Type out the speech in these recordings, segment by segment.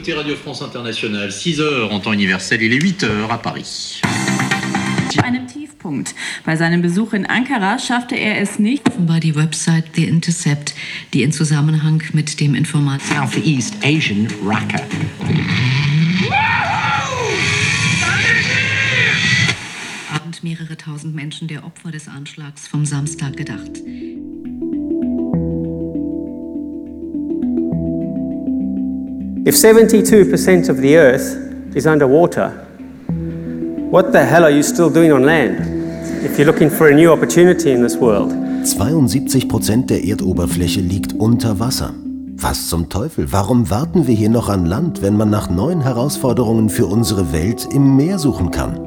écoutez Radio France Internationale, 6 heures en temps universel, il est 8 heures à Paris. Einem Tiefpunkt. Bei seinem Besuch in Ankara schaffte er es nicht. Offenbar die Website The Intercept, die in Zusammenhang mit dem Informat Southeast Asian. Abend mehrere tausend Menschen der Opfer des Anschlags vom Samstag gedacht. If 72% of the earth is underwater, what the hell are you still doing on land if you're looking for a new opportunity in this world? 72 Prozent der Erdoberfläche liegt unter Wasser. Was zum Teufel? Warum warten wir hier noch an Land, wenn man nach neuen Herausforderungen für unsere Welt im Meer suchen kann?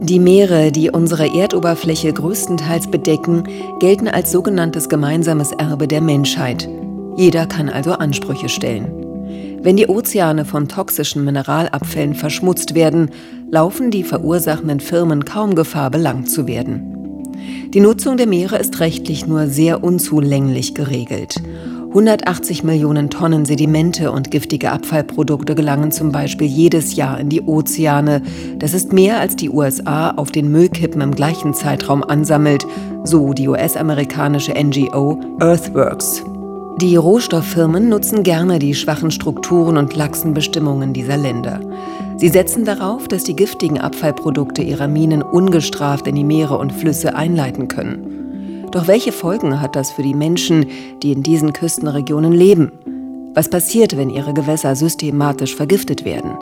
Die Meere, die unsere Erdoberfläche größtenteils bedecken, gelten als sogenanntes gemeinsames Erbe der Menschheit. Jeder kann also Ansprüche stellen. Wenn die Ozeane von toxischen Mineralabfällen verschmutzt werden, laufen die verursachenden Firmen kaum Gefahr, belangt zu werden. Die Nutzung der Meere ist rechtlich nur sehr unzulänglich geregelt. 180 Millionen Tonnen Sedimente und giftige Abfallprodukte gelangen zum Beispiel jedes Jahr in die Ozeane. Das ist mehr, als die USA auf den Müllkippen im gleichen Zeitraum ansammelt, so die US-amerikanische NGO Earthworks. Die Rohstofffirmen nutzen gerne die schwachen Strukturen und laxen Bestimmungen dieser Länder. Sie setzen darauf, dass die giftigen Abfallprodukte ihrer Minen ungestraft in die Meere und Flüsse einleiten können. Doch welche Folgen hat das für die Menschen, die in diesen Küstenregionen leben? Was passiert, wenn ihre Gewässer systematisch vergiftet werden?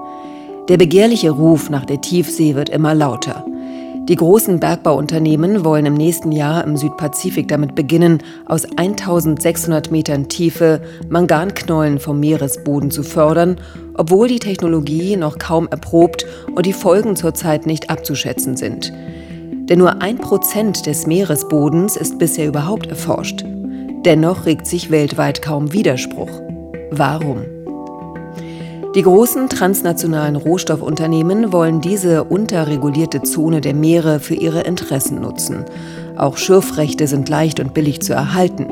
Der begehrliche Ruf nach der Tiefsee wird immer lauter. Die großen Bergbauunternehmen wollen im nächsten Jahr im Südpazifik damit beginnen, aus 1600 Metern Tiefe Manganknollen vom Meeresboden zu fördern, obwohl die Technologie noch kaum erprobt und die Folgen zurzeit nicht abzuschätzen sind. Denn nur ein Prozent des Meeresbodens ist bisher überhaupt erforscht. Dennoch regt sich weltweit kaum Widerspruch. Warum? Die großen transnationalen Rohstoffunternehmen wollen diese unterregulierte Zone der Meere für ihre Interessen nutzen. Auch Schürfrechte sind leicht und billig zu erhalten.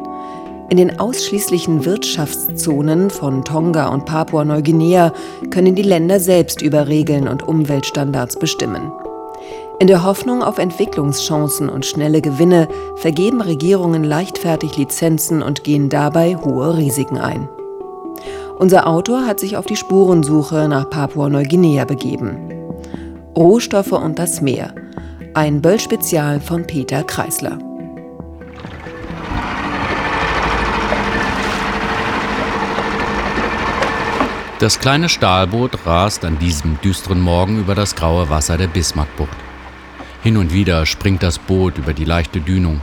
In den ausschließlichen Wirtschaftszonen von Tonga und Papua-Neuguinea können die Länder selbst über Regeln und Umweltstandards bestimmen. In der Hoffnung auf Entwicklungschancen und schnelle Gewinne vergeben Regierungen leichtfertig Lizenzen und gehen dabei hohe Risiken ein. Unser Autor hat sich auf die Spurensuche nach Papua-Neuguinea begeben. Rohstoffe und das Meer. Ein Böll-Spezial von Peter Kreisler. Das kleine Stahlboot rast an diesem düsteren Morgen über das graue Wasser der Bismarckbucht. Hin und wieder springt das Boot über die leichte Dünung.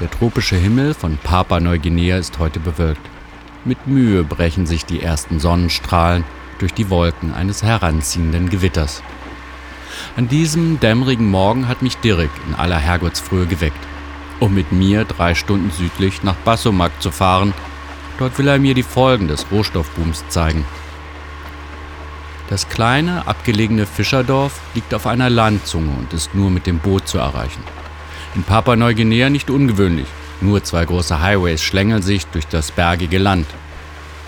Der tropische Himmel von Papua-Neuguinea ist heute bewölkt. Mit Mühe brechen sich die ersten Sonnenstrahlen durch die Wolken eines heranziehenden Gewitters. An diesem dämmerigen Morgen hat mich Dirk in aller Herrgottsfrühe geweckt, um mit mir drei Stunden südlich nach Bassomak zu fahren. Dort will er mir die Folgen des Rohstoffbooms zeigen. Das kleine, abgelegene Fischerdorf liegt auf einer Landzunge und ist nur mit dem Boot zu erreichen. In Papua-Neuguinea nicht ungewöhnlich. Nur zwei große Highways schlängeln sich durch das bergige Land.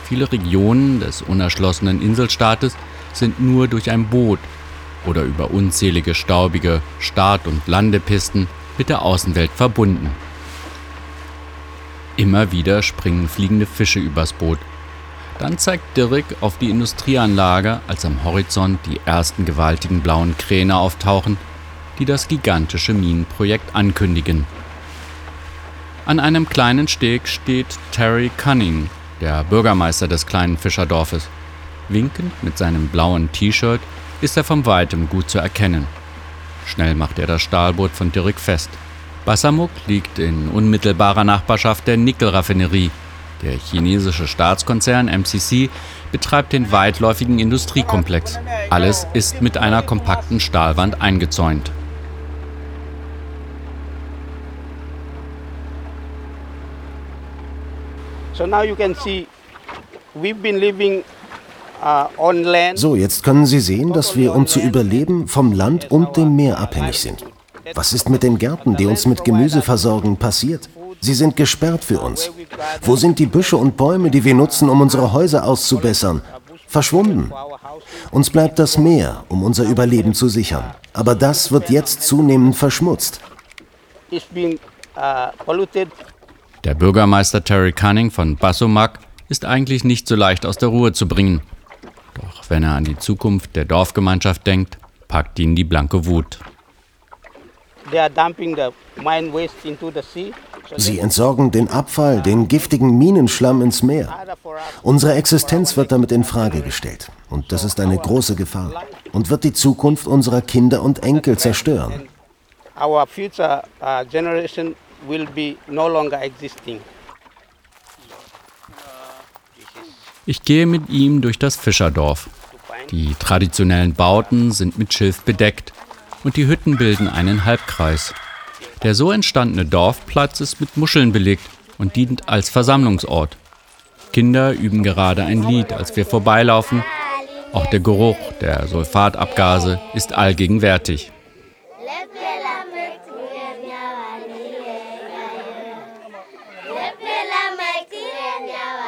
Viele Regionen des unerschlossenen Inselstaates sind nur durch ein Boot oder über unzählige staubige Start- und Landepisten mit der Außenwelt verbunden. Immer wieder springen fliegende Fische übers Boot. Dann zeigt Dirk auf die Industrieanlage, als am Horizont die ersten gewaltigen blauen Kräne auftauchen, die das gigantische Minenprojekt ankündigen. An einem kleinen Steg steht Terry Cunning, der Bürgermeister des kleinen Fischerdorfes. Winkend mit seinem blauen T-Shirt ist er von weitem gut zu erkennen. Schnell macht er das Stahlboot von Dirk fest. Bassamuk liegt in unmittelbarer Nachbarschaft der Nickelraffinerie. Der chinesische Staatskonzern MCC betreibt den weitläufigen Industriekomplex. Alles ist mit einer kompakten Stahlwand eingezäunt. So, jetzt können Sie sehen, dass wir, um zu überleben, vom Land und dem Meer abhängig sind. Was ist mit den Gärten, die uns mit Gemüse versorgen, passiert? Sie sind gesperrt für uns. Wo sind die Büsche und Bäume, die wir nutzen, um unsere Häuser auszubessern? Verschwunden. Uns bleibt das Meer, um unser Überleben zu sichern. Aber das wird jetzt zunehmend verschmutzt. Der Bürgermeister Terry Cunning von Bassomak ist eigentlich nicht so leicht aus der Ruhe zu bringen. Doch wenn er an die Zukunft der Dorfgemeinschaft denkt, packt ihn die blanke Wut. Sie entsorgen den Abfall, den giftigen Minenschlamm ins Meer. Unsere Existenz wird damit in Frage gestellt. Und das ist eine große Gefahr und wird die Zukunft unserer Kinder und Enkel zerstören. Our future uh, generation will be no longer existing. Ich gehe mit ihm durch das Fischerdorf. Die traditionellen Bauten sind mit Schilf bedeckt und die Hütten bilden einen Halbkreis. Der so entstandene Dorfplatz ist mit Muscheln belegt und dient als Versammlungsort. Kinder üben gerade ein Lied, als wir vorbeilaufen. Auch der Geruch der Sulfatabgase ist allgegenwärtig.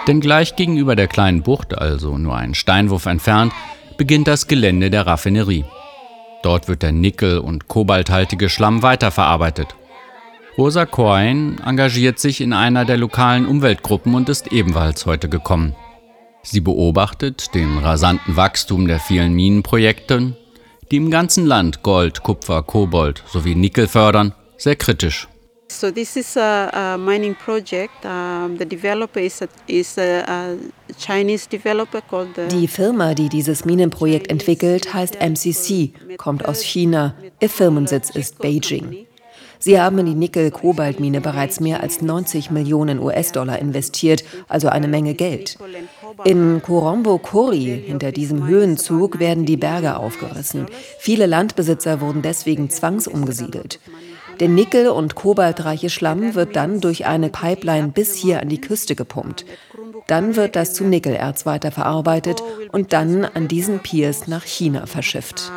Denn gleich gegenüber der kleinen Bucht, also nur einen Steinwurf entfernt, beginnt das Gelände der Raffinerie. Dort wird der nickel- und kobalthaltige Schlamm weiterverarbeitet. Rosa Coyne engagiert sich in einer der lokalen Umweltgruppen und ist ebenfalls heute gekommen. Sie beobachtet den rasanten Wachstum der vielen Minenprojekte, die im ganzen Land Gold, Kupfer, Kobold sowie Nickel fördern, sehr kritisch. So this is a, a mining project. Um, the developer is a, is a, a Chinese developer called the Die Firma, die dieses Minenprojekt entwickelt, heißt MCC, kommt aus China. Ihr Firmensitz ist Beijing. Sie haben in die Nickel-Kobalt-Mine bereits mehr als 90 Millionen US-Dollar investiert, also eine Menge Geld. In Korombo Kuri, hinter diesem Höhenzug, werden die Berge aufgerissen. Viele Landbesitzer wurden deswegen zwangsumgesiedelt. Der nickel- und kobaltreiche Schlamm wird dann durch eine Pipeline bis hier an die Küste gepumpt. Dann wird das zu Nickelerz weiterverarbeitet und dann an diesen Piers nach China verschifft.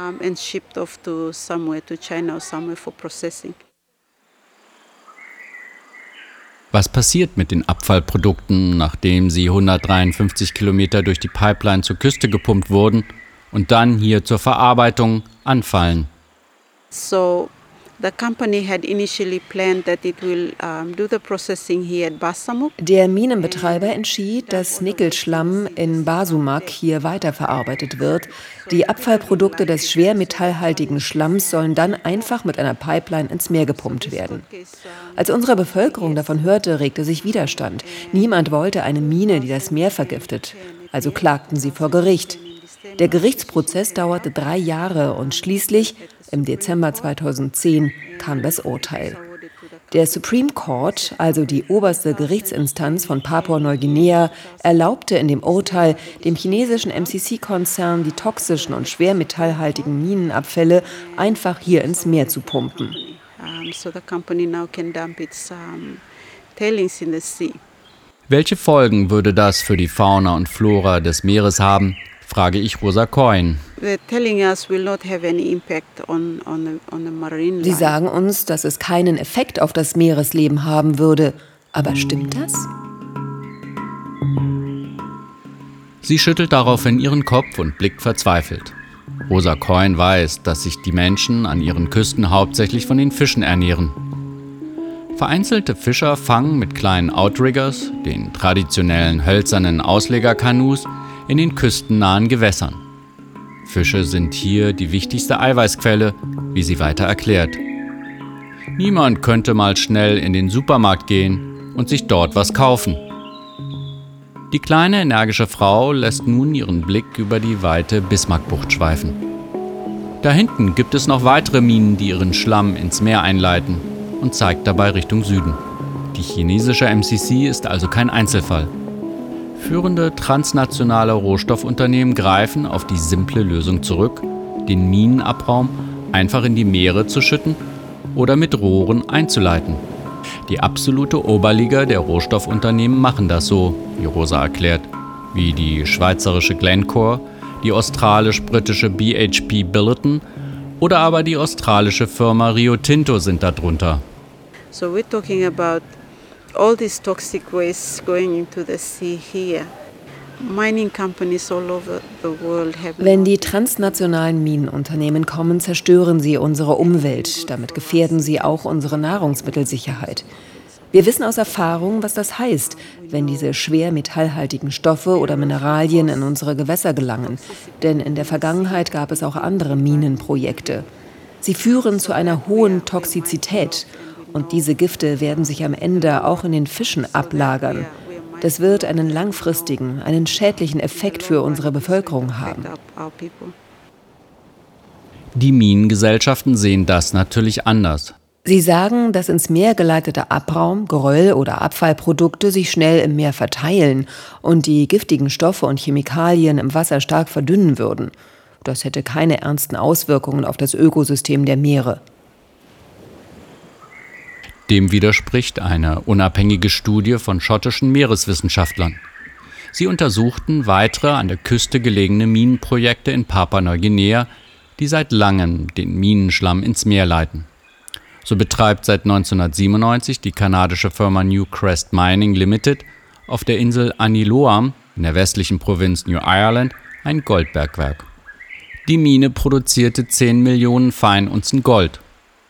Was passiert mit den Abfallprodukten, nachdem sie 153 Kilometer durch die Pipeline zur Küste gepumpt wurden und dann hier zur Verarbeitung anfallen? So Der Minenbetreiber entschied, dass Nickelschlamm in Basumak hier weiterverarbeitet wird. Die Abfallprodukte des schwermetallhaltigen Schlamms sollen dann einfach mit einer Pipeline ins Meer gepumpt werden. Als unsere Bevölkerung davon hörte, regte sich Widerstand. Niemand wollte eine Mine, die das Meer vergiftet. Also klagten sie vor Gericht. Der Gerichtsprozess dauerte drei Jahre und schließlich, im Dezember 2010, kam das Urteil. Der Supreme Court, also die oberste Gerichtsinstanz von Papua-Neuguinea, erlaubte in dem Urteil dem chinesischen MCC-Konzern, die toxischen und schwermetallhaltigen Minenabfälle einfach hier ins Meer zu pumpen. Um, so the company now can dump its um, tailings in the sea. Welche Folgen würde das für die Fauna und Flora des Meeres haben, frage ich Rosa Coyne. Sie sagen uns, dass es keinen Effekt auf das Meeresleben haben würde. Aber stimmt das? Sie schüttelt daraufhin ihren Kopf und blickt verzweifelt. Rosa Coyne weiß, dass sich die Menschen an ihren Küsten hauptsächlich von den Fischen ernähren. Vereinzelte Fischer fangen mit kleinen Outriggers, den traditionellen hölzernen Auslegerkanus, in den küstennahen Gewässern. Fische sind hier die wichtigste Eiweißquelle, wie sie weiter erklärt. Niemand könnte mal schnell in den Supermarkt gehen und sich dort was kaufen. Die kleine energische Frau lässt nun ihren Blick über die weite Bismarckbucht schweifen. Da hinten gibt es noch weitere Minen, die ihren Schlamm ins Meer einleiten und zeigt dabei Richtung Süden. Die chinesische MCC ist also kein Einzelfall. Führende transnationale Rohstoffunternehmen greifen auf die simple Lösung zurück, den Minenabraum einfach in die Meere zu schütten oder mit Rohren einzuleiten. Die absolute Oberliga der Rohstoffunternehmen machen das so, wie Rosa erklärt, wie die schweizerische Glencore, die australisch-britische BHP Billiton oder aber die australische Firma Rio Tinto sind darunter. So we're talking about all this toxic waste going into the sea here. Wenn die transnationalen Minenunternehmen kommen, zerstören sie unsere Umwelt. Damit gefährden sie auch unsere Nahrungsmittelsicherheit. Wir wissen aus Erfahrung, was das heißt, wenn diese schwer metallhaltigen Stoffe oder Mineralien in unsere Gewässer gelangen. Denn in der Vergangenheit gab es auch andere Minenprojekte. Sie führen zu einer hohen Toxizität. Und diese Gifte werden sich am Ende auch in den Fischen ablagern. Das wird einen langfristigen, einen schädlichen Effekt für unsere Bevölkerung haben. Die Minengesellschaften sehen das natürlich anders. Sie sagen, dass ins Meer geleiteter Abraum, Geröll oder Abfallprodukte sich schnell im Meer verteilen und die giftigen Stoffe und Chemikalien im Wasser stark verdünnen würden. Das hätte keine ernsten Auswirkungen auf das Ökosystem der Meere. Dem widerspricht eine unabhängige Studie von schottischen Meereswissenschaftlern. Sie untersuchten weitere an der Küste gelegene Minenprojekte in Papua-Neuguinea, die seit langem den Minenschlamm ins Meer leiten. So betreibt seit 1997 die kanadische Firma Newcrest Mining Limited auf der Insel Aniloam in der westlichen Provinz New Ireland ein Goldbergwerk. Die Mine produzierte 10 Millionen Feinunzen Gold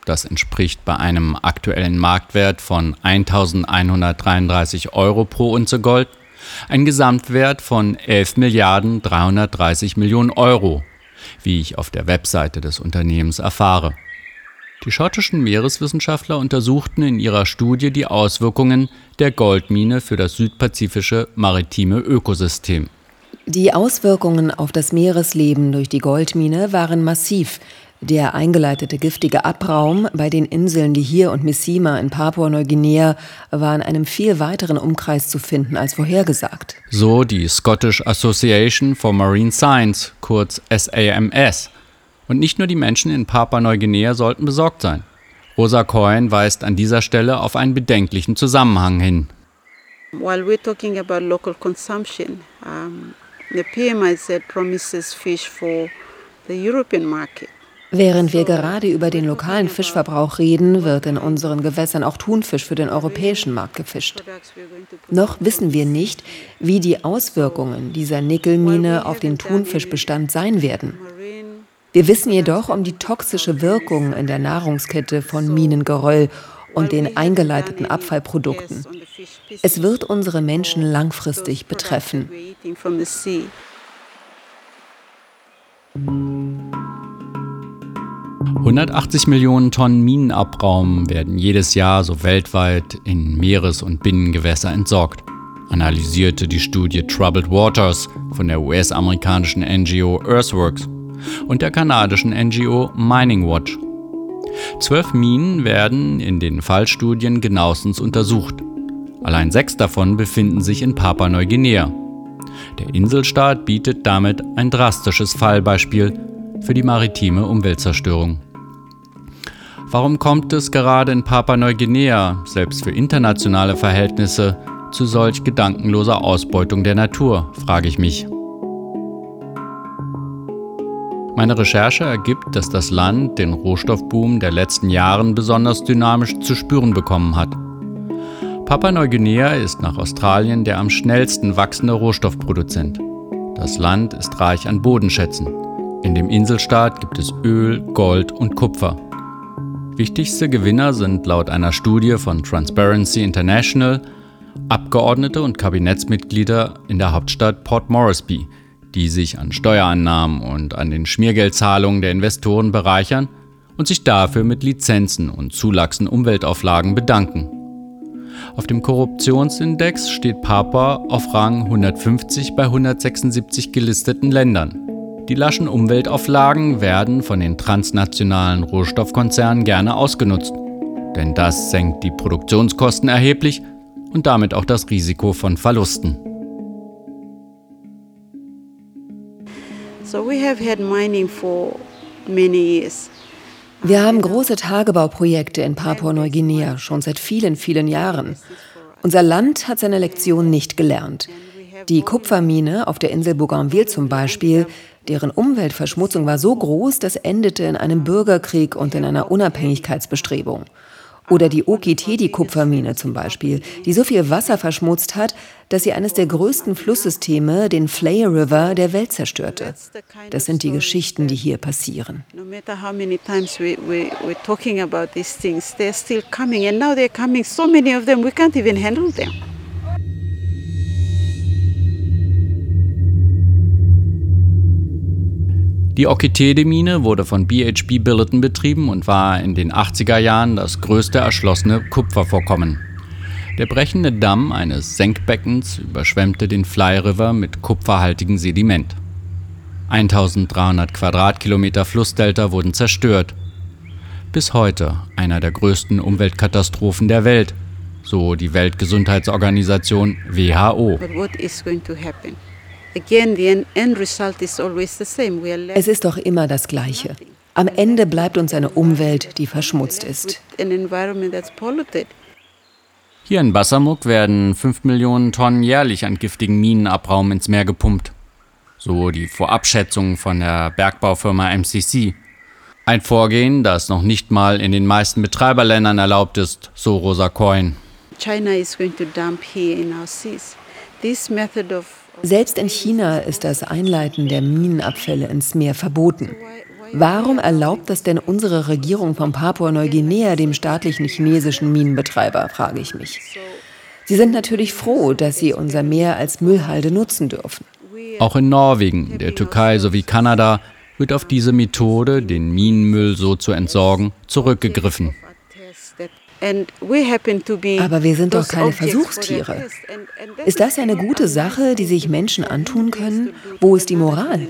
das entspricht bei einem aktuellen Marktwert von 1133 Euro pro Unze Gold ein Gesamtwert von 11 Milliarden 330 Millionen Euro, wie ich auf der Webseite des Unternehmens erfahre. Die schottischen Meereswissenschaftler untersuchten in ihrer Studie die Auswirkungen der Goldmine für das südpazifische maritime Ökosystem. Die Auswirkungen auf das Meeresleben durch die Goldmine waren massiv, der eingeleitete giftige Abraum bei den Inseln Lihir und Messima in Papua-Neuguinea war in einem viel weiteren Umkreis zu finden als vorhergesagt. So die Scottish Association for Marine Science, kurz SAMS. Und nicht nur die Menschen in Papua-Neuguinea sollten besorgt sein. Rosa Cohen weist an dieser Stelle auf einen bedenklichen Zusammenhang hin. While we're talking about local consumption, um, the PMIZ promises fish for the European market. Während wir gerade über den lokalen Fischverbrauch reden, wird in unseren Gewässern auch Thunfisch für den europäischen Markt gefischt. Noch wissen wir nicht, wie die Auswirkungen dieser Nickelmine auf den Thunfischbestand sein werden. Wir wissen jedoch um die toxische Wirkung in der Nahrungskette von Minengeröll und den eingeleiteten Abfallprodukten. Es wird unsere Menschen langfristig betreffen. 180 Millionen Tonnen Minenabraum werden jedes Jahr so weltweit in Meeres- und Binnengewässer entsorgt, analysierte die Studie Troubled Waters von der US-amerikanischen NGO Earthworks und der kanadischen NGO Mining Watch. Zwölf Minen werden in den Fallstudien genauestens untersucht. Allein sechs davon befinden sich in Papua-Neuguinea. Der Inselstaat bietet damit ein drastisches Fallbeispiel für die maritime Umweltzerstörung. Warum kommt es gerade in Papua-Neuguinea, selbst für internationale Verhältnisse, zu solch gedankenloser Ausbeutung der Natur, frage ich mich. Meine Recherche ergibt, dass das Land den Rohstoffboom der letzten Jahren besonders dynamisch zu spüren bekommen hat. Papua-Neuguinea ist nach Australien der am schnellsten wachsende Rohstoffproduzent. Das Land ist reich an Bodenschätzen. In dem Inselstaat gibt es Öl, Gold und Kupfer. Wichtigste Gewinner sind laut einer Studie von Transparency International Abgeordnete und Kabinettsmitglieder in der Hauptstadt Port Moresby, die sich an Steuereinnahmen und an den Schmiergeldzahlungen der Investoren bereichern und sich dafür mit Lizenzen und Zulachsen Umweltauflagen bedanken. Auf dem Korruptionsindex steht Papua auf Rang 150 bei 176 gelisteten Ländern. Die laschen Umweltauflagen werden von den transnationalen Rohstoffkonzernen gerne ausgenutzt, denn das senkt die Produktionskosten erheblich und damit auch das Risiko von Verlusten. Wir haben große Tagebauprojekte in Papua-Neuguinea schon seit vielen, vielen Jahren. Unser Land hat seine Lektion nicht gelernt. Die Kupfermine auf der Insel Bougainville zum Beispiel Deren Umweltverschmutzung war so groß, das endete in einem Bürgerkrieg und in einer Unabhängigkeitsbestrebung. Oder die Okitedi-Kupfermine zum Beispiel, die so viel Wasser verschmutzt hat, dass sie eines der größten Flusssysteme, den Flay River, der Welt zerstörte. Das sind die Geschichten, die hier passieren. No Die Okitede-Mine wurde von BHP Billiton betrieben und war in den 80er Jahren das größte erschlossene Kupfervorkommen. Der brechende Damm eines Senkbeckens überschwemmte den Fly River mit kupferhaltigem Sediment. 1300 Quadratkilometer Flussdelta wurden zerstört. Bis heute einer der größten Umweltkatastrophen der Welt, so die Weltgesundheitsorganisation WHO. But what is going to happen? Again, the end result is always the same. We are left Es ist doch immer das Gleiche. Am Ende bleibt uns eine Umwelt, die verschmutzt ist. an environment that's polluted. Hier in Bassamuk werden 5 Millionen Tonnen jährlich an giftigen Minenabraum ins Meer gepumpt. So die Vorabschätzung von der Bergbaufirma MCC. Ein Vorgehen, das noch nicht mal in den meisten Betreiberländern erlaubt ist, so Rosa Coyne. China is going to dump here in our seas. This method of Selbst in China ist das Einleiten der Minenabfälle ins Meer verboten. Warum erlaubt das denn unsere Regierung von Papua-Neuguinea dem staatlichen chinesischen Minenbetreiber, frage ich mich. Sie sind natürlich froh, dass sie unser Meer als Müllhalde nutzen dürfen. Auch in Norwegen, der Türkei sowie Kanada wird auf diese Methode, den Minenmüll so zu entsorgen, zurückgegriffen. and we happen to be Aber wir sind doch keine Versuchstiere. Ist das eine gute Sache, die sich Menschen antun können? Wo ist die Moral?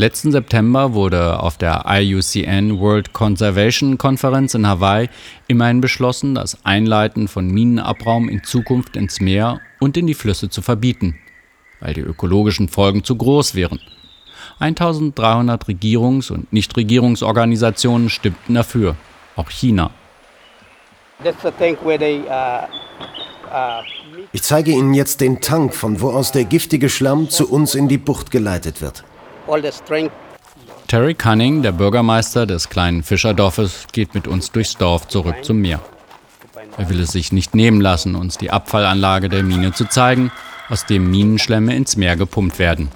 Letzten September wurde auf der IUCN World Conservation Konferenz in Hawaii immerhin beschlossen, das Einleiten von Minenabraum in Zukunft ins Meer und in die Flüsse zu verbieten, weil die ökologischen Folgen zu groß wären. 1300 Regierungs- und Nichtregierungsorganisationen stimmten dafür, auch China. Uh, uh, Ich zeige Ihnen jetzt den Tank, von wo aus der giftige Schlamm zu uns in die Bucht geleitet wird. Terry Cunning, der Bürgermeister des kleinen Fischerdorfes, geht mit uns durchs Dorf zurück zum Meer. Er will es sich nicht nehmen lassen, uns die Abfallanlage der Mine zu zeigen, aus dem Minenschlämme ins Meer gepumpt werden.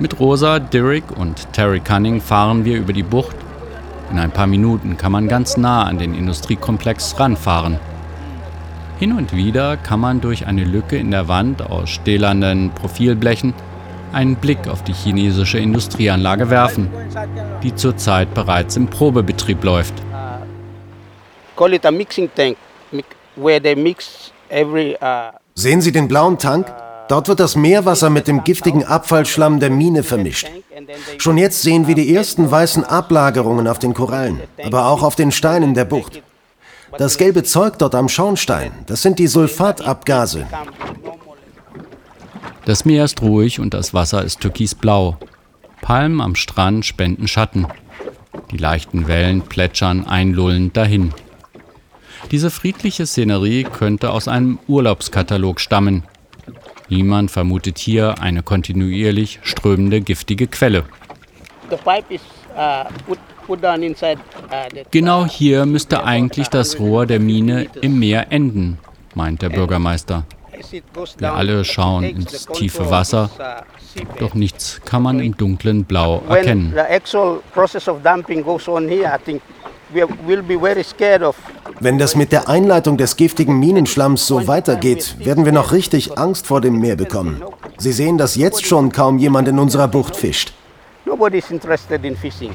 Mit Rosa, Derek und Terry Cunning fahren wir über die Bucht. In ein paar Minuten kann man ganz nah an den Industriekomplex ranfahren. Hin und wieder kann man durch eine Lücke in der Wand aus stählernen Profilblechen einen Blick auf die chinesische Industrieanlage werfen, die zurzeit bereits im Probebetrieb läuft. Uh, Sehen Sie den blauen Tank? Dort wird das Meerwasser mit dem giftigen Abfallschlamm der Mine vermischt. Schon jetzt sehen wir die ersten weißen Ablagerungen auf den Korallen, aber auch auf den Steinen der Bucht. Das gelbe Zeug dort am Schornstein, das sind die Sulfatabgase. Das Meer ist ruhig und das Wasser ist türkisblau. Palmen am Strand spenden Schatten. Die leichten Wellen plätschern einlullend dahin. Diese friedliche Szenerie könnte aus einem Urlaubskatalog stammen. Niemand vermutet hier eine kontinuierlich strömende giftige Quelle. uh, uh, Genau hier müsste eigentlich das Rohr der Mine im Meer enden, meint der Bürgermeister. Wir alle schauen ins tiefe Wasser, uh, doch nichts kann man im dunklen Blau erkennen. Wenn das mit der Einleitung des giftigen Minenschlamms so weitergeht, werden wir noch richtig Angst vor dem Meer bekommen. Sie sehen, dass jetzt schon kaum jemand in unserer Bucht fischt. nobody's interested in fishing.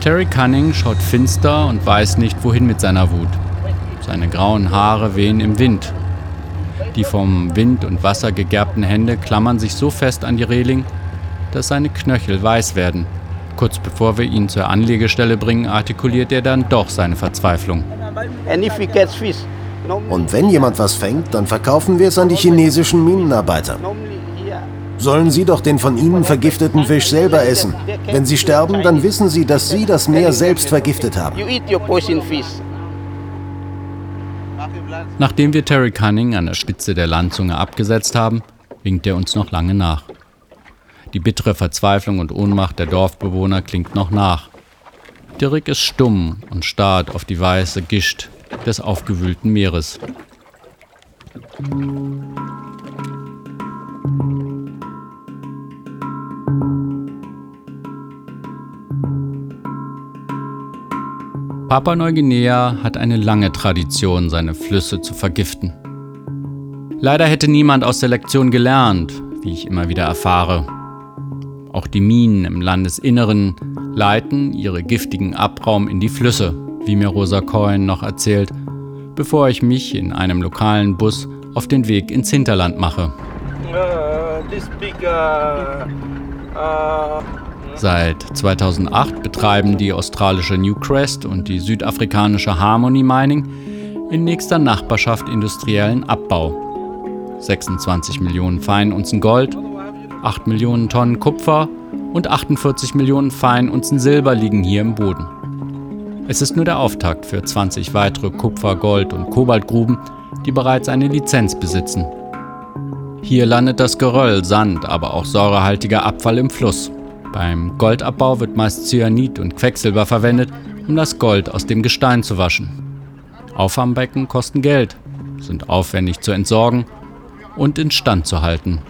Terry Cunning schaut finster und weiß nicht, wohin mit seiner Wut. Seine grauen Haare wehen im Wind. Die vom Wind und Wasser gegerbten Hände klammern sich so fest an die Reling, dass seine Knöchel weiß werden. Kurz bevor wir ihn zur Anlegestelle bringen, artikuliert er dann doch seine Verzweiflung. Und wenn jemand was fängt, dann verkaufen wir es an die chinesischen Minenarbeiter. here, Sollen sie doch den von ihnen vergifteten Fisch selber essen. Wenn sie sterben, dann wissen sie, dass sie das Meer selbst vergiftet haben. Nachdem wir Terry Cunning an der Spitze der Landzunge abgesetzt haben, winkt er uns noch lange nach. Die bittere Verzweiflung und Ohnmacht der Dorfbewohner klingt noch nach. Dirk ist stumm und starrt auf die weiße Gischt des aufgewühlten Meeres. Papua-Neuguinea hat eine lange Tradition, seine Flüsse zu vergiften. Leider hätte niemand aus der Lektion gelernt, wie ich immer wieder erfahre. Auch die Minen im Landesinneren leiten ihre giftigen Abraum in die Flüsse, wie mir Rosa Cohen noch erzählt, bevor ich mich in einem lokalen Bus auf den Weg ins Hinterland mache. Seit 2008 betreiben die australische Newcrest und die südafrikanische Harmony Mining in nächster Nachbarschaft industriellen Abbau. 26 Millionen Feinunzen Gold, 8 Millionen Tonnen Kupfer und 48 Millionen Feinunzen Silber liegen hier im Boden. Es ist nur der Auftakt für 20 weitere Kupfer-, Gold- und Kobaltgruben, die bereits eine Lizenz besitzen. Hier landet das Geröll, Sand, aber auch säurehaltiger Abfall im Fluss. Beim Goldabbau wird meist Cyanid und Quecksilber verwendet, um das Gold aus dem Gestein zu waschen. Auffangbecken kosten Geld, sind aufwendig zu entsorgen und instand zu halten.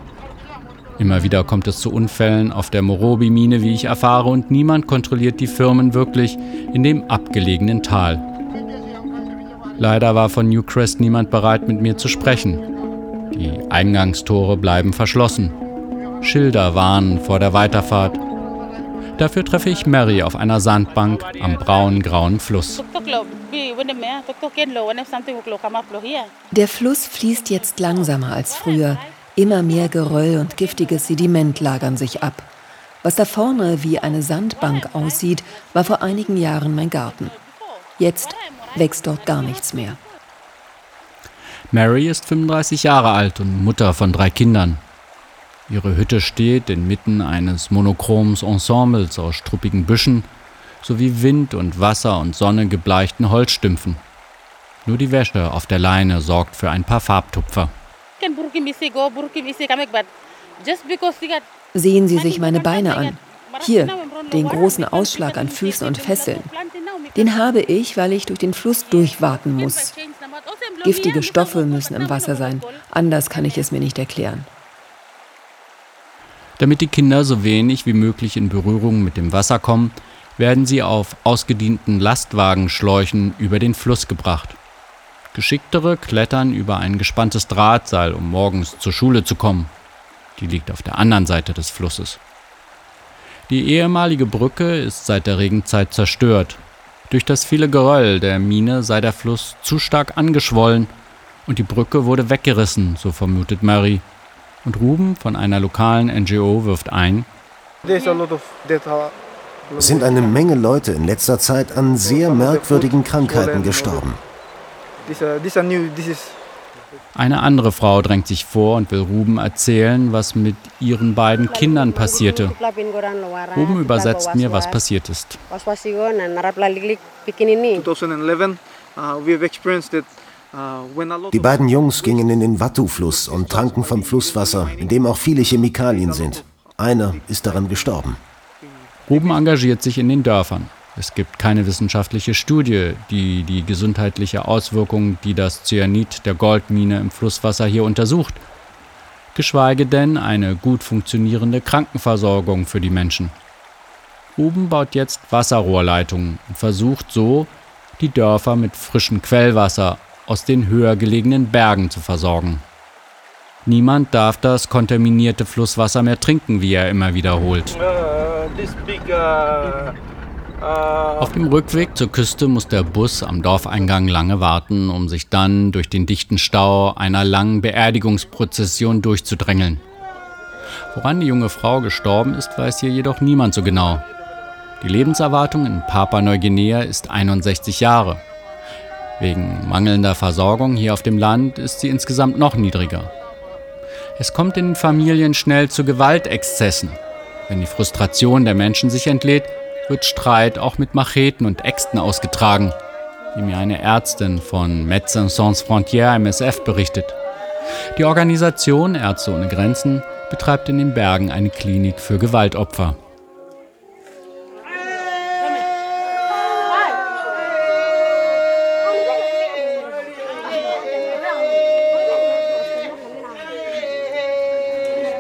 Immer wieder kommt es zu Unfällen auf der Morobi-Mine, wie ich erfahre, und niemand kontrolliert die Firmen wirklich in dem abgelegenen Tal. Leider war von Newcrest niemand bereit, mit mir zu sprechen. Die Eingangstore bleiben verschlossen. Schilder warnen vor der Weiterfahrt. Dafür treffe ich Mary auf einer Sandbank am braun-grauen Fluss. Der Fluss fließt jetzt langsamer als früher. Immer mehr Geröll und giftiges Sediment lagern sich ab. Was da vorne wie eine Sandbank aussieht, war vor einigen Jahren mein Garten. Jetzt wächst dort gar nichts mehr. Mary ist 35 Jahre alt und Mutter von drei Kindern. Ihre Hütte steht inmitten eines monochromen Ensembles aus struppigen Büschen sowie Wind und Wasser und Sonne gebleichten Holzstümpfen. Nur die Wäsche auf der Leine sorgt für ein paar Farbtupfer. Sehen Sie sich meine Beine an. Hier, den großen Ausschlag an Füßen und Fesseln. Den habe ich, weil ich durch den Fluss durchwarten muss. Giftige Stoffe müssen im Wasser sein. Anders kann ich es mir nicht erklären. Damit die Kinder so wenig wie möglich in Berührung mit dem Wasser kommen, werden sie auf ausgedienten Lastwagenschläuchen über den Fluss gebracht. Geschicktere klettern über ein gespanntes Drahtseil, um morgens zur Schule zu kommen. Die liegt auf der anderen Seite des Flusses. Die ehemalige Brücke ist seit der Regenzeit zerstört. Durch das viele Geröll der Mine sei der Fluss zu stark angeschwollen und die Brücke wurde weggerissen, so vermutet Murray. Und Ruben von einer lokalen NGO wirft ein, es sind eine Menge Leute in letzter Zeit an sehr merkwürdigen Krankheiten gestorben. Eine andere Frau drängt sich vor und will Ruben erzählen, was mit ihren beiden Kindern passierte. Ruben übersetzt mir, was passiert ist. Die beiden Jungs gingen in den Watu-Fluss und tranken vom Flusswasser, in dem auch viele Chemikalien sind. Einer ist daran gestorben. Ruben engagiert sich in den Dörfern. Es gibt keine wissenschaftliche Studie, die die gesundheitliche Auswirkung, die das Cyanid der Goldmine im Flusswasser hier untersucht, geschweige denn eine gut funktionierende Krankenversorgung für die Menschen. Ruben baut jetzt Wasserrohrleitungen und versucht so, die Dörfer mit frischem Quellwasser aus den höher gelegenen Bergen zu versorgen. Niemand darf das kontaminierte Flusswasser mehr trinken, wie er immer wiederholt. Auf dem Rückweg zur Küste muss der Bus am Dorfeingang lange warten, um sich dann durch den dichten Stau einer langen Beerdigungsprozession durchzudrängeln. Woran die junge Frau gestorben ist, weiß hier jedoch niemand so genau. Die Lebenserwartung in Papua-Neuguinea ist 61 Jahre. Wegen mangelnder Versorgung hier auf dem Land ist sie insgesamt noch niedriger. Es kommt in den Familien schnell zu Gewaltexzessen. Wenn die Frustration der Menschen sich entlädt, wird Streit auch mit Macheten und Äxten ausgetragen, wie mir eine Ärztin von Médecins Sans Frontières MSF berichtet. Die Organisation Ärzte ohne Grenzen betreibt in den Bergen eine Klinik für Gewaltopfer.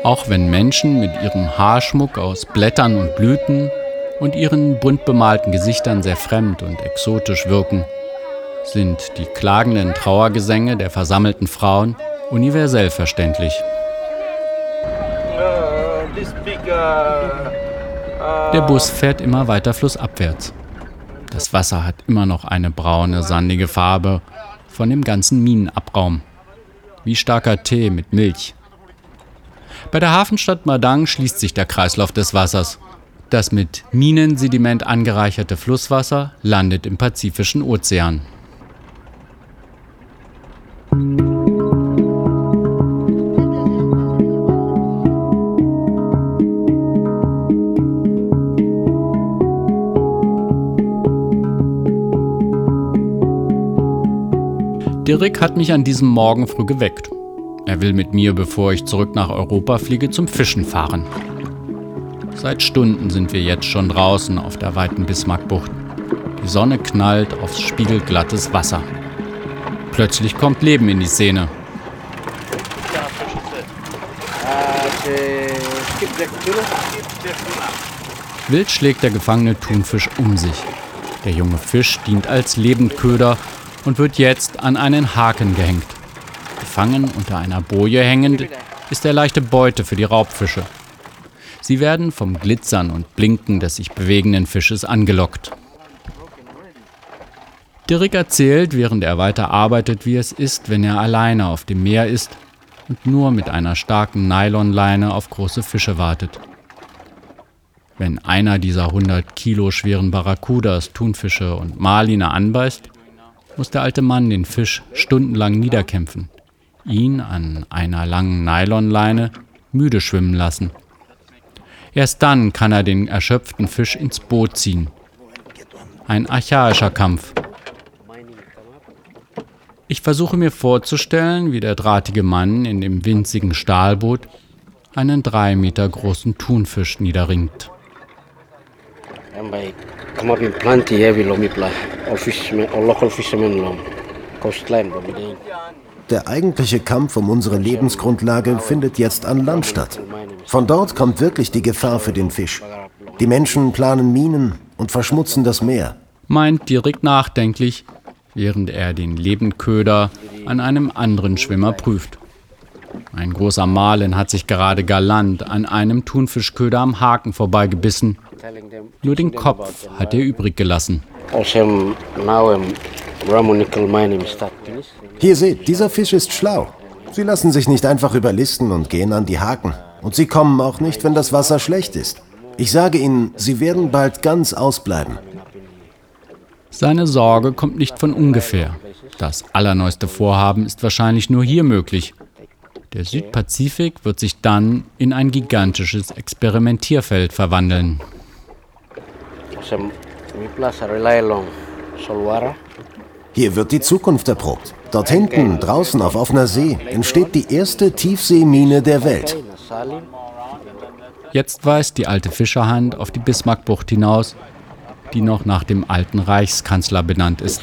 Auch wenn Menschen mit ihrem Haarschmuck aus Blättern und Blüten und ihren bunt bemalten Gesichtern sehr fremd und exotisch wirken, sind die klagenden Trauergesänge der versammelten Frauen universell verständlich. Der Bus fährt immer weiter flussabwärts. Das Wasser hat immer noch eine braune, sandige Farbe von dem ganzen Minenabraum. Wie starker Tee mit Milch. Bei der Hafenstadt Madang schließt sich der Kreislauf des Wassers. Das mit Minensediment angereicherte Flusswasser landet im Pazifischen Ozean. Dirk hat mich an diesem Morgen früh geweckt. Er will mit mir, bevor ich zurück nach Europa fliege, zum Fischen fahren. Seit Stunden sind wir jetzt schon draußen auf der weiten Bismarckbucht. Die Sonne knallt aufs spiegelglattes Wasser. Plötzlich kommt Leben in die Szene. Wild schlägt der gefangene Thunfisch um sich. Der junge Fisch dient als Lebendköder und wird jetzt an einen Haken gehängt. Gefangen unter einer Boje hängend, ist er leichte Beute für die Raubfische. Sie werden vom Glitzern und Blinken des sich bewegenden Fisches angelockt. Dirk erzählt, während er weiter arbeitet, wie es ist, wenn er alleine auf dem Meer ist und nur mit einer starken Nylonleine auf große Fische wartet. Wenn einer dieser 100 Kilo schweren Barracudas, Thunfische und Marline anbeißt, muss der alte Mann den Fisch stundenlang niederkämpfen ihn an einer langen Nylonleine müde schwimmen lassen. Erst dann kann er den erschöpften Fisch ins Boot ziehen. Ein archaischer Kampf. Ich versuche mir vorzustellen, wie der drahtige Mann in dem winzigen Stahlboot einen drei Meter großen Thunfisch niederringt. Der eigentliche Kampf um unsere Lebensgrundlage findet jetzt an Land statt. Von dort kommt wirklich die Gefahr für den Fisch. Die Menschen planen Minen und verschmutzen das Meer. Meint Dirk nachdenklich, während er den Lebendköder an einem anderen Schwimmer prüft. Ein großer Marlin hat sich gerade galant an einem Thunfischköder am Haken vorbeigebissen. Nur den Kopf hat er übrig gelassen. Hier seht, dieser Fisch ist schlau. Sie lassen sich nicht einfach überlisten und gehen an die Haken. Und sie kommen auch nicht, wenn das Wasser schlecht ist. Ich sage Ihnen, sie werden bald ganz ausbleiben. Seine Sorge kommt nicht von ungefähr. Das allerneueste Vorhaben ist wahrscheinlich nur hier möglich. Der Südpazifik wird sich dann in ein gigantisches Experimentierfeld verwandeln. Hier wird die Zukunft erprobt. Dort hinten, draußen auf offener See, entsteht die erste Tiefseemine der Welt. Jetzt weist die alte Fischerhand auf die Bismarckbucht hinaus, die noch nach dem alten Reichskanzler benannt ist.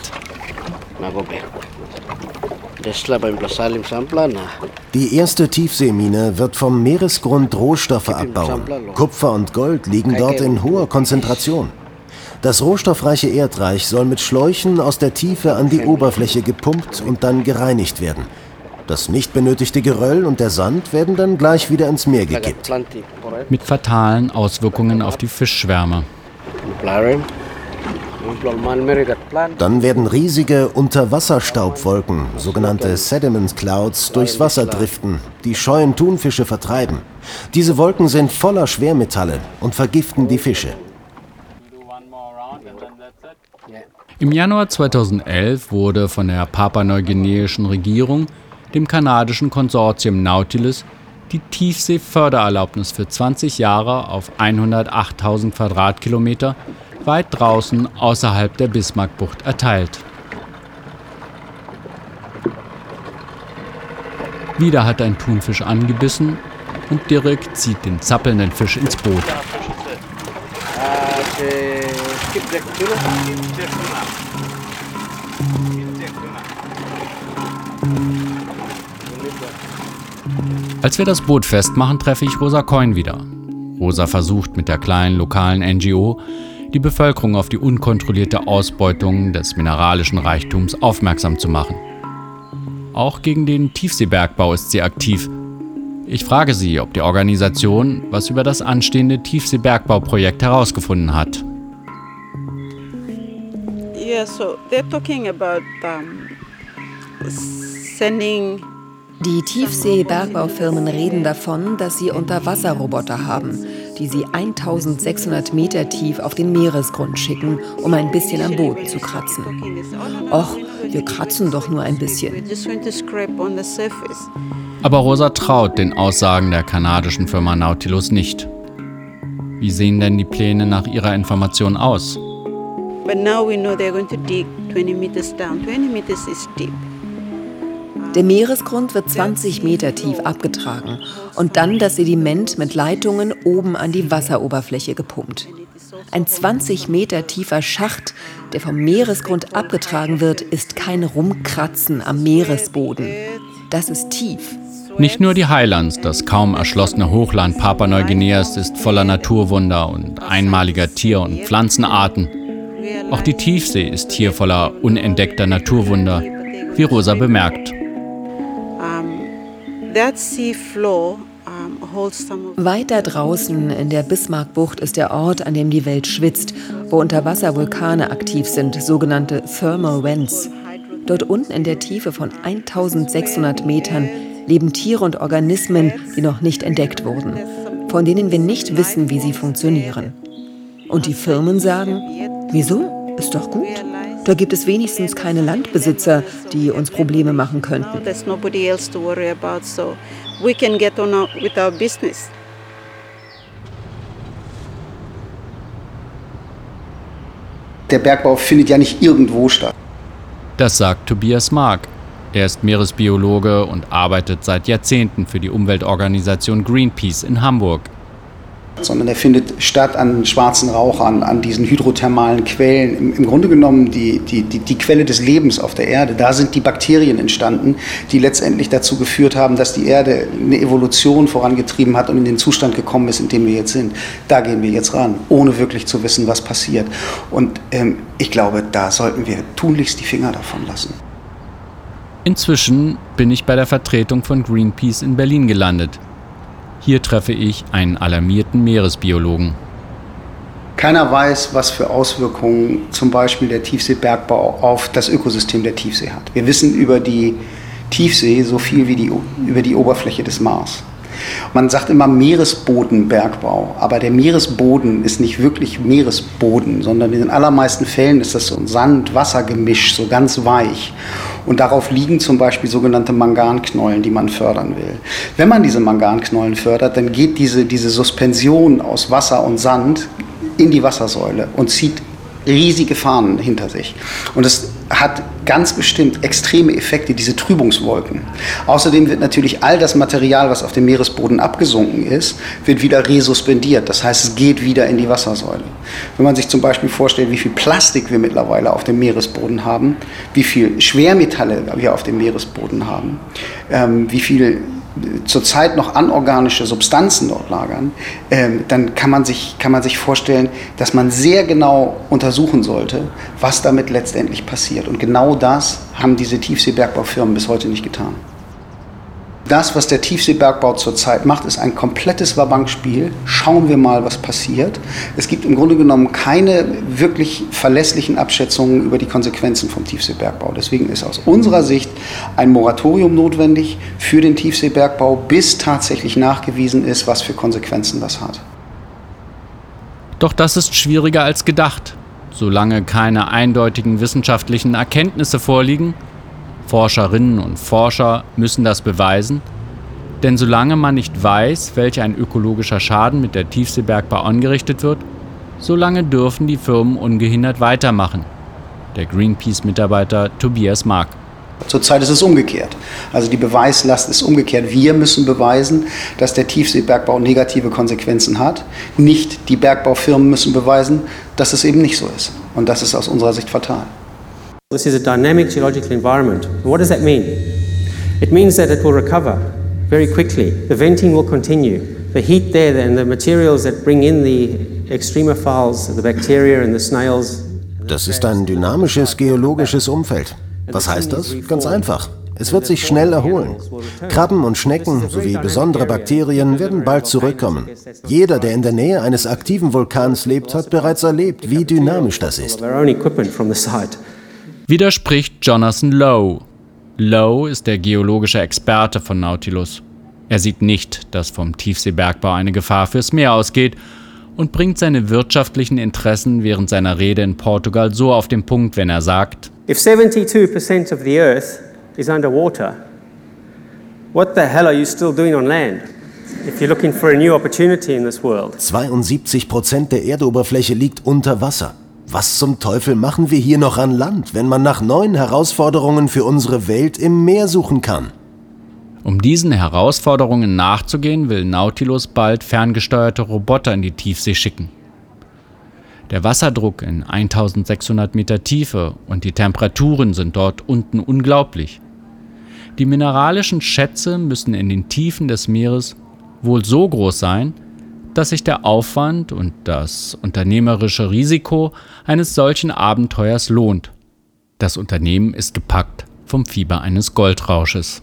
Die erste Tiefseemine wird vom Meeresgrund Rohstoffe abbauen. Kupfer und Gold liegen dort in hoher Konzentration. Das rohstoffreiche Erdreich soll mit Schläuchen aus der Tiefe an die Oberfläche gepumpt und dann gereinigt werden. Das nicht benötigte Geröll und der Sand werden dann gleich wieder ins Meer gekippt. Mit fatalen Auswirkungen auf die Fischschwärme. Dann werden riesige Unterwasserstaubwolken, sogenannte Sediment Clouds, durchs Wasser driften, die scheuen Thunfische vertreiben. Diese Wolken sind voller Schwermetalle und vergiften die Fische. Im Januar 2011 wurde von der papaneuguineischen Regierung dem kanadischen Konsortium Nautilus die Tiefseefördererlaubnis für 20 Jahre auf 108.000 Quadratkilometer weit draußen außerhalb der Bismarckbucht erteilt. Wieder hat ein Thunfisch angebissen und Dirk zieht den zappelnden Fisch ins Boot. Als wir das Boot festmachen, treffe ich Rosa Coin wieder. Rosa versucht mit der kleinen lokalen NGO die Bevölkerung auf die unkontrollierte Ausbeutung des mineralischen Reichtums aufmerksam zu machen. Auch gegen den Tiefseebergbau ist sie aktiv. Ich frage sie, ob die Organisation was über das anstehende Tiefseebergbauprojekt herausgefunden hat. Yeah, so they're talking about um, sending Die Tiefsee-Bergbaufirmen reden davon, dass sie Unterwasserroboter haben, die sie 1600 Meter tief auf den Meeresgrund schicken, um ein bisschen am Boden zu kratzen. Och, wir kratzen doch nur ein bisschen. Aber Rosa traut den Aussagen der kanadischen Firma Nautilus nicht. Wie sehen denn die Pläne nach ihrer Information aus? Der Meeresgrund wird 20 Meter tief abgetragen und dann das Sediment mit Leitungen oben an die Wasseroberfläche gepumpt. Ein 20 Meter tiefer Schacht, der vom Meeresgrund abgetragen wird, ist kein Rumkratzen am Meeresboden. Das ist tief. Nicht nur die Highlands, das kaum erschlossene Hochland Papua-Neuguineas ist voller Naturwunder und einmaliger Tier- und Pflanzenarten. Auch die Tiefsee ist hier voller unentdeckter Naturwunder, wie Rosa bemerkt. Weiter draußen in der Bismarckbucht ist der Ort, an dem die Welt schwitzt, wo Unterwasservulkane aktiv sind, sogenannte Thermal Vents. Dort unten in der Tiefe von 1600 Metern leben Tiere und Organismen, die noch nicht entdeckt wurden, von denen wir nicht wissen, wie sie funktionieren. Und die Firmen sagen, wieso? Ist doch gut. Da gibt es wenigstens keine Landbesitzer, die uns Probleme machen könnten. Der Bergbau findet ja nicht irgendwo statt. Das sagt Tobias Mark. Er ist Meeresbiologe und arbeitet seit Jahrzehnten für die Umweltorganisation Greenpeace in Hamburg sondern er findet statt an schwarzen Rauch, an, an diesen hydrothermalen Quellen. Im, Im, Grunde genommen die, die, die, die Quelle des Lebens auf der Erde. Da sind die Bakterien entstanden, die letztendlich dazu geführt haben, dass die Erde eine Evolution vorangetrieben hat und in den Zustand gekommen ist, in dem wir jetzt sind. Da gehen wir jetzt ran, ohne wirklich zu wissen, was passiert. Und ähm, ich glaube, da sollten wir tunlichst die Finger davon lassen. Inzwischen bin ich bei der Vertretung von Greenpeace in Berlin gelandet. Hier treffe ich einen alarmierten Meeresbiologen. Keiner weiß, was für Auswirkungen zum Beispiel der Tiefseebergbau auf das Ökosystem der Tiefsee hat. Wir wissen über die Tiefsee so viel wie die, über die Oberfläche des Mars. Man sagt immer Meeresbodenbergbau, aber der Meeresboden ist nicht wirklich Meeresboden, sondern in den allermeisten Fällen ist das so ein Sand-Wasser-Gemisch, so ganz weich. Und darauf liegen zum Beispiel sogenannte Manganknollen, die man fördern will. Wenn man diese Manganknollen fördert, dann geht diese, diese Suspension aus Wasser und Sand in die Wassersäule und zieht riesige Fahnen hinter sich. Und es hat ganz bestimmt extreme Effekte, diese Trübungswolken. Außerdem wird natürlich all das Material, was auf dem Meeresboden abgesunken ist, wird wieder resuspendiert. Das heißt, es geht wieder in die Wassersäule. Wenn man sich zum Beispiel vorstellt, wie viel Plastik wir mittlerweile auf dem Meeresboden haben, wie viel Schwermetalle wir auf dem Meeresboden haben, ähm, wie viel zurzeit noch anorganische Substanzen dort lagern, ähm, dann kann man, sich, kann man sich vorstellen, dass man sehr genau untersuchen sollte, was damit letztendlich passiert. Und genau das haben diese Tiefseebergbaufirmen bis heute nicht getan. Das, was der Tiefseebergbau zurzeit macht, ist ein komplettes Wabankspiel. Schauen wir mal, was passiert. Es gibt im Grunde genommen keine wirklich verlässlichen Abschätzungen über die Konsequenzen vom Tiefseebergbau. Deswegen ist aus unserer Sicht ein Moratorium notwendig für den Tiefseebergbau, bis tatsächlich nachgewiesen ist, was für Konsequenzen das hat. Doch das ist schwieriger als gedacht. Solange keine eindeutigen wissenschaftlichen Erkenntnisse vorliegen, Forscherinnen und Forscher müssen das beweisen, denn solange man nicht weiß, welch ein ökologischer Schaden mit der Tiefseebergbau angerichtet wird, solange dürfen die Firmen ungehindert weitermachen. Der Greenpeace-Mitarbeiter Tobias Mark. Zurzeit ist es umgekehrt. Also die Beweislast ist umgekehrt. Wir müssen beweisen, dass der Tiefseebergbau negative Konsequenzen hat. Nicht die Bergbaufirmen müssen beweisen, dass es eben nicht so ist. Und das ist aus unserer Sicht fatal. This is a dynamic geological environment. What does that mean? It means that it will recover very quickly. The venting will continue. The heat there and the materials that bring in the extremophiles, the bacteria and the snails. Das ist ein dynamisches geologisches Umfeld. Was heißt das? Ganz einfach. Es wird sich schnell erholen. Krabben und Schnecken sowie besondere Bakterien werden bald zurückkommen. Jeder, der in der Nähe eines aktiven Vulkans lebt, hat bereits erlebt, wie dynamisch das ist. Widerspricht Jonathan Lowe. Lowe ist der geologische Experte von Nautilus. Er sieht nicht, dass vom Tiefseebergbau eine Gefahr fürs Meer ausgeht und bringt seine wirtschaftlichen Interessen während seiner Rede in Portugal so auf den Punkt, wenn er sagt, If 72% of the earth is underwater, what the hell are you still doing on land? If you're looking for a new opportunity in this world. 72 Prozent der Erdoberfläche liegt unter Wasser. Was zum Teufel machen wir hier noch an Land, wenn man nach neuen Herausforderungen für unsere Welt im Meer suchen kann? Um diesen Herausforderungen nachzugehen, will Nautilus bald ferngesteuerte Roboter in die Tiefsee schicken. Der Wasserdruck in 1600 Meter Tiefe und die Temperaturen sind dort unten unglaublich. Die mineralischen Schätze müssen in den Tiefen des Meeres wohl so groß sein, dass sich der Aufwand und das unternehmerische Risiko eines solchen Abenteuers lohnt. Das Unternehmen ist gepackt vom Fieber eines Goldrausches.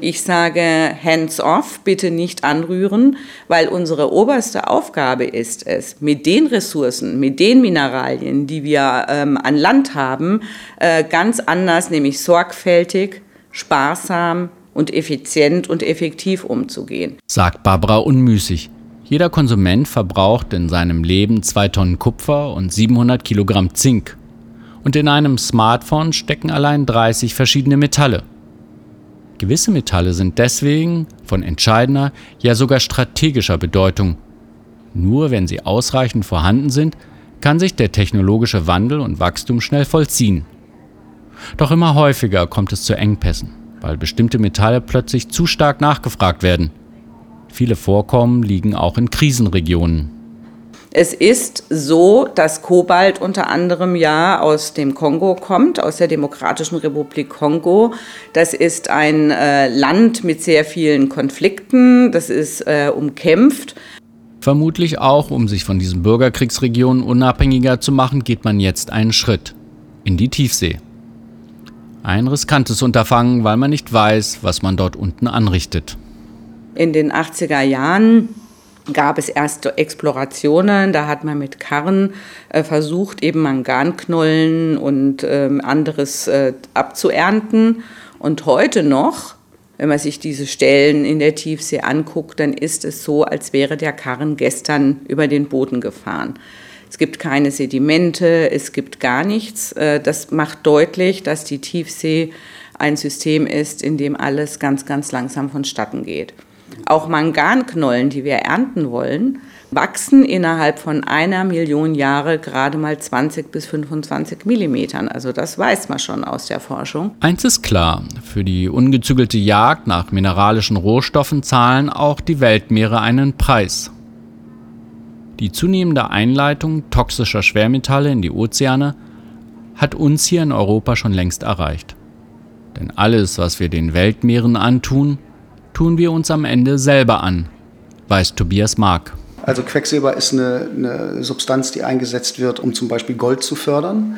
Ich sage hands off, bitte nicht anrühren, weil unsere oberste Aufgabe ist es, mit den Ressourcen, mit den Mineralien, die wir ähm, an Land haben, äh, ganz anders, nämlich sorgfältig, sparsam und effizient und effektiv umzugehen. Sagt Barbara unmüßig. Jeder Konsument verbraucht in seinem Leben zwei Tonnen Kupfer und 700 Kilogramm Zink. Und in einem Smartphone stecken allein 30 verschiedene Metalle. Gewisse Metalle sind deswegen von entscheidender, ja sogar strategischer Bedeutung. Nur wenn sie ausreichend vorhanden sind, kann sich der technologische Wandel und Wachstum schnell vollziehen. Doch immer häufiger kommt es zu Engpässen, weil bestimmte Metalle plötzlich zu stark nachgefragt werden. Viele Vorkommen liegen auch in Krisenregionen. Es ist so, dass Kobalt unter anderem ja aus dem Kongo kommt, aus der Demokratischen Republik Kongo. Das ist ein äh, Land mit sehr vielen Konflikten, das ist äh, umkämpft. Vermutlich auch, um sich von diesen Bürgerkriegsregionen unabhängiger zu machen, geht man jetzt einen Schritt in die Tiefsee. Ein riskantes Unterfangen, weil man nicht weiß, was man dort unten anrichtet. In den 80er Jahren gab es erste Explorationen. Da hat man mit Karren äh, versucht, eben Manganknollen und ähm, anderes äh, abzuernten. Und heute noch, wenn man sich diese Stellen in der Tiefsee anguckt, dann ist es so, als wäre der Karren gestern über den Boden gefahren. Es gibt keine Sedimente, es gibt gar nichts. Äh, das macht deutlich, dass die Tiefsee ein System ist, in dem alles ganz, ganz langsam vonstatten geht. Auch Manganknollen, die wir ernten wollen, wachsen innerhalb von einer Million Jahre gerade mal 20 bis 25 Millimetern. Also das weiß man schon aus der Forschung. Eins ist klar, für die ungezügelte Jagd nach mineralischen Rohstoffen zahlen auch die Weltmeere einen Preis. Die zunehmende Einleitung toxischer Schwermetalle in die Ozeane hat uns hier in Europa schon längst erreicht. Denn alles, was wir den Weltmeeren antun, tun wir uns am Ende selber an, weiß Tobias Mark. Also Quecksilber ist eine, eine, Substanz, die eingesetzt wird, um zum Beispiel Gold zu fördern.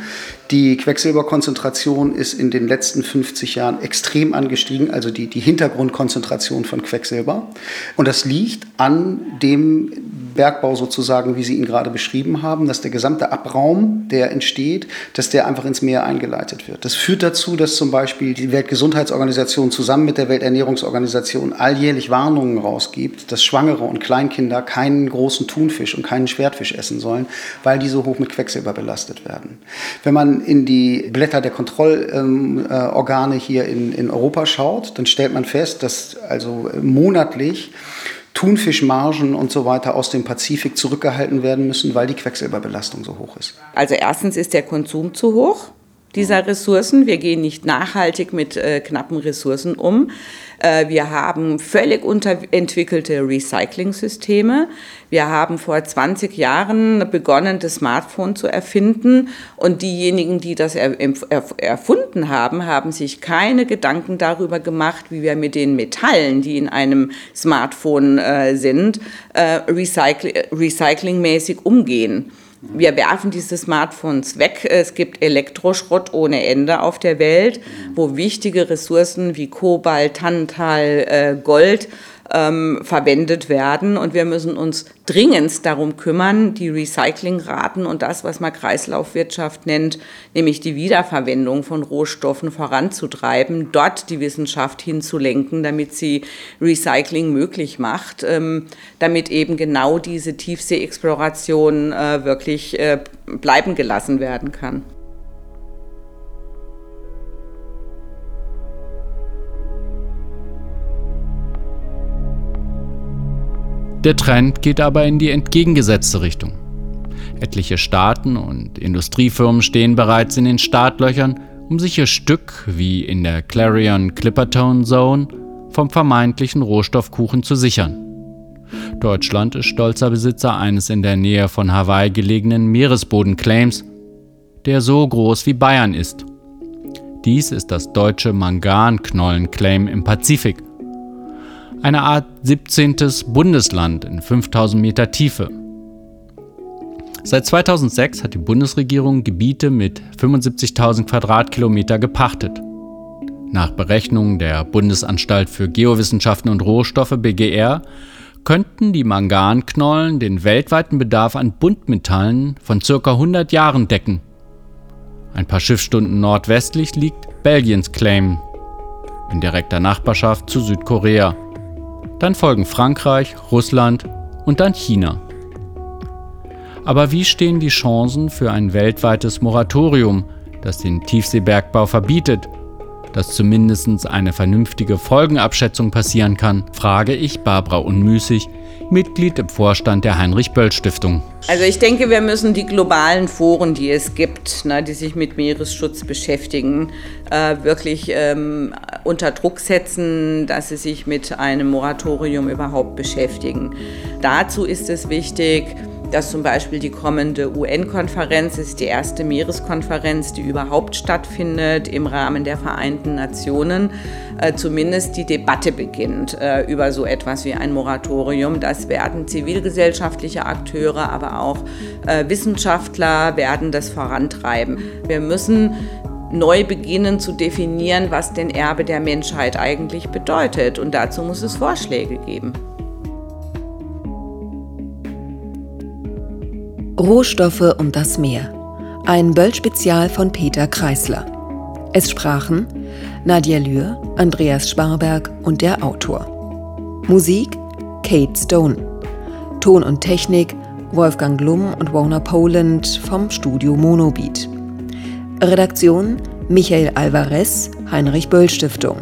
Die Quecksilberkonzentration ist in den letzten 50 Jahren extrem angestiegen, also die, die Hintergrundkonzentration von Quecksilber. Und das liegt an dem Bergbau sozusagen, wie Sie ihn gerade beschrieben haben, dass der gesamte Abraum, der entsteht, dass der einfach ins Meer eingeleitet wird. Das führt dazu, dass zum Beispiel die Weltgesundheitsorganisation zusammen mit der Welternährungsorganisation alljährlich Warnungen rausgibt, dass Schwangere und Kleinkinder keinen großen Thunfisch und keinen Schwertfisch essen sollen, weil die so hoch mit Quecksilber belastet werden. Wenn man in die Blätter der Kontrollorgane ähm, äh, hier in, in Europa schaut, dann stellt man fest, dass also monatlich Thunfischmargen und so weiter aus dem Pazifik zurückgehalten werden müssen, weil die Quecksilberbelastung so hoch ist. Also erstens ist der Konsum zu hoch. Dieser Ressourcen. Wir gehen nicht nachhaltig mit äh, knappen Ressourcen um. Äh, wir haben völlig unterentwickelte Recycling-Systeme. Wir haben vor 20 Jahren begonnen, das Smartphone zu erfinden. Und diejenigen, die das er, er, erfunden haben, haben sich keine Gedanken darüber gemacht, wie wir mit den Metallen, die in einem Smartphone äh, sind, äh, recycl recyclingmäßig umgehen. Wir werfen diese Smartphones weg. Es gibt Elektroschrott ohne Ende auf der Welt, wo wichtige Ressourcen wie Kobalt, Tantal, äh, Gold ähm, verwendet werden. Und wir müssen uns dringend darum kümmern, die Recyclingraten und das, was man Kreislaufwirtschaft nennt, nämlich die Wiederverwendung von Rohstoffen voranzutreiben, dort die Wissenschaft hinzulenken, damit sie Recycling möglich macht, ähm, damit eben genau diese Tiefseeexploration äh, wirklich äh, bleiben gelassen werden kann. Der Trend geht aber in die entgegengesetzte Richtung. Etliche Staaten und Industriefirmen stehen bereits in den Startlöchern, um sich ihr Stück, wie in der Clarion Clippertone Zone, vom vermeintlichen Rohstoffkuchen zu sichern. Deutschland ist stolzer Besitzer eines in der Nähe von Hawaii gelegenen Meeresbodenclaims, der so groß wie Bayern ist. Dies ist das deutsche Manganknollenclaim im Pazifik eine Art 17. Bundesland in 5000 Meter Tiefe. Seit 2006 hat die Bundesregierung Gebiete mit 75.000 Quadratkilometer gepachtet. Nach Berechnungen der Bundesanstalt für Geowissenschaften und Rohstoffe BGR könnten die Manganknollen den weltweiten Bedarf an Buntmetallen von ca. 100 Jahren decken. Ein paar Schiffsstunden nordwestlich liegt Belgiens Claim, in direkter Nachbarschaft zu Südkorea. Dann folgen Frankreich, Russland und dann China. Aber wie stehen die Chancen für ein weltweites Moratorium, das den Tiefseebergbau verbietet dass zumindest eine vernünftige Folgenabschätzung passieren kann, frage ich Barbara Unmüßig, Mitglied im Vorstand der Heinrich-Böll-Stiftung. Also ich denke, wir müssen die globalen Foren, die es gibt, ne, die sich mit Meeresschutz beschäftigen, äh, wirklich ähm, unter Druck setzen, dass sie sich mit einem Moratorium überhaupt beschäftigen. Dazu ist es wichtig, dass zum Beispiel die kommende UN-Konferenz ist die erste Meereskonferenz, die überhaupt stattfindet im Rahmen der Vereinten Nationen, äh, zumindest die Debatte beginnt äh, über so etwas wie ein Moratorium. Das werden zivilgesellschaftliche Akteure, aber auch äh, Wissenschaftler werden das vorantreiben. Wir müssen neu beginnen zu definieren, was denn Erbe der Menschheit eigentlich bedeutet. Und dazu muss es Vorschläge geben. Rohstoffe und das Meer. Ein Böll-Spezial von Peter Kreisler. Es sprachen Nadia Lühr, Andreas Sparberg und der Autor. Musik Kate Stone. Ton und Technik Wolfgang Glum und Warner Poland vom Studio Monobeat. Redaktion Michael Alvarez, Heinrich Böll Stiftung.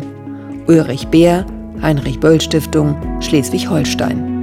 Ulrich Beer, Heinrich Böll Stiftung, Schleswig-Holstein.